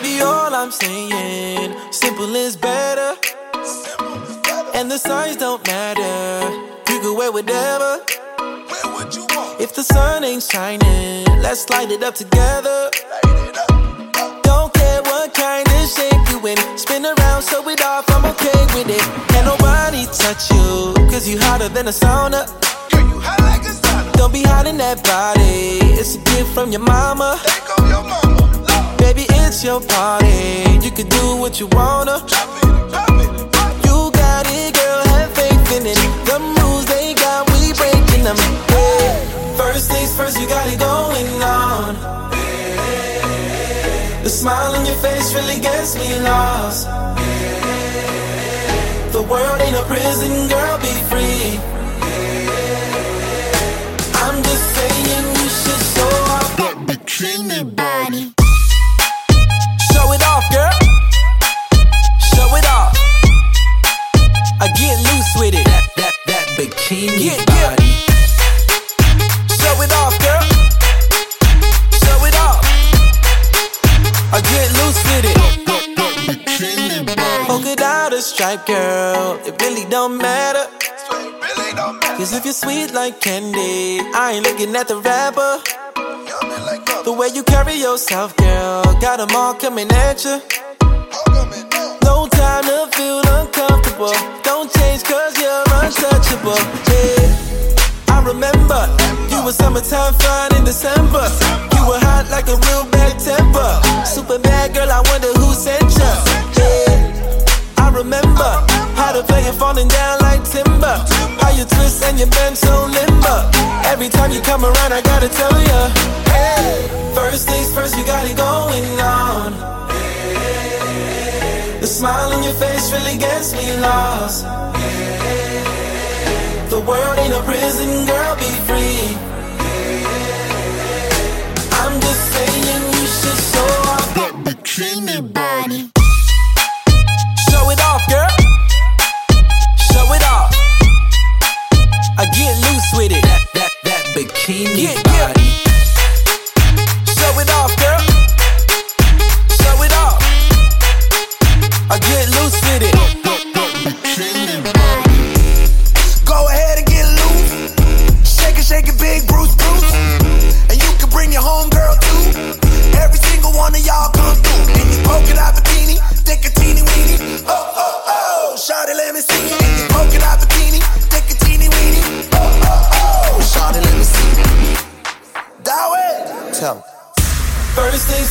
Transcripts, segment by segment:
Baby, all I'm saying, simple is better. And the signs don't matter. You can wear whatever. If the sun ain't shining, let's light it up together. Don't care what kind of shape you in. Spin around, show it off, I'm okay with it. Can nobody touch you, cause you hotter than a sauna. Don't be hiding that body, it's a gift from your mama. It's your party, you can do what you wanna. You got it, girl, have faith in it. The moves they got, we breaking them. First things first, you got it going on. The smile on your face really gets me lost. The world ain't a prison, girl, Cause if you're sweet like candy, I ain't looking at the wrapper. The way you carry yourself, girl, got them all coming at you. No time to feel uncomfortable. Don't change cause you're untouchable. Yeah. I remember you were summertime fun in December. You were hot like a real bad temper. Super bad girl, I wonder who sent you. Yeah. I remember how to play it falling down like timber. Twist and you bend so limber. Every time you come around, I gotta tell you. Hey, first things first, you got it going on. The smile on your face really gets me lost. The world ain't a prison, girl, be free. I'm just saying you should show off that bikini body. Yeah. Yeah.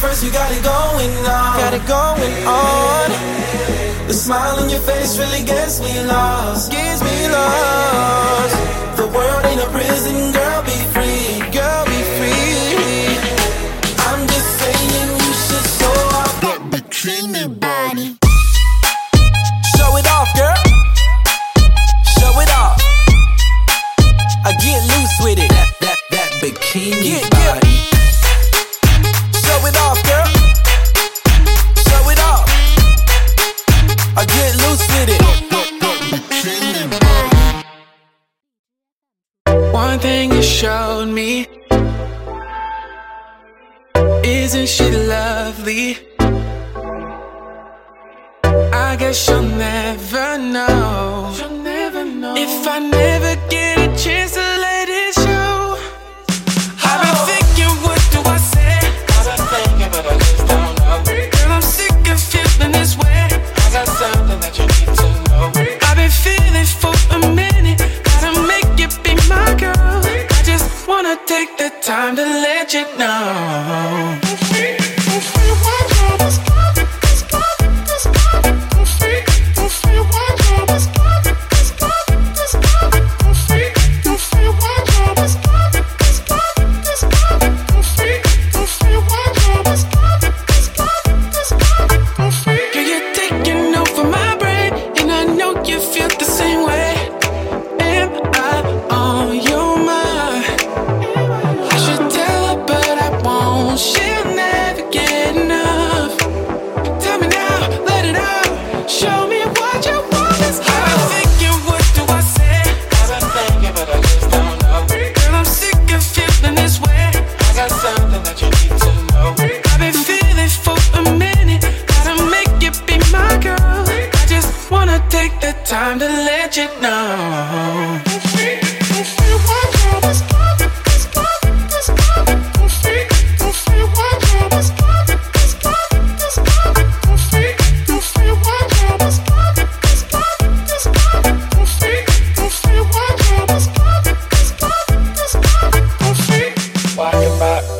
First you got it going on. Got it going on. The smile on your face really gets me lost. Gets me lost. The world ain't a prison, Isn't she lovely? I guess you'll never know. You'll never know. If I never get a chance to let it show. I've been oh. thinking, what do I say? I've been thinking, but I just don't know. Girl, I'm sick of feeling this way. I got something that you need to know. I've been feeling for a minute. Gotta make you be my girl. I just wanna take the time to let you know.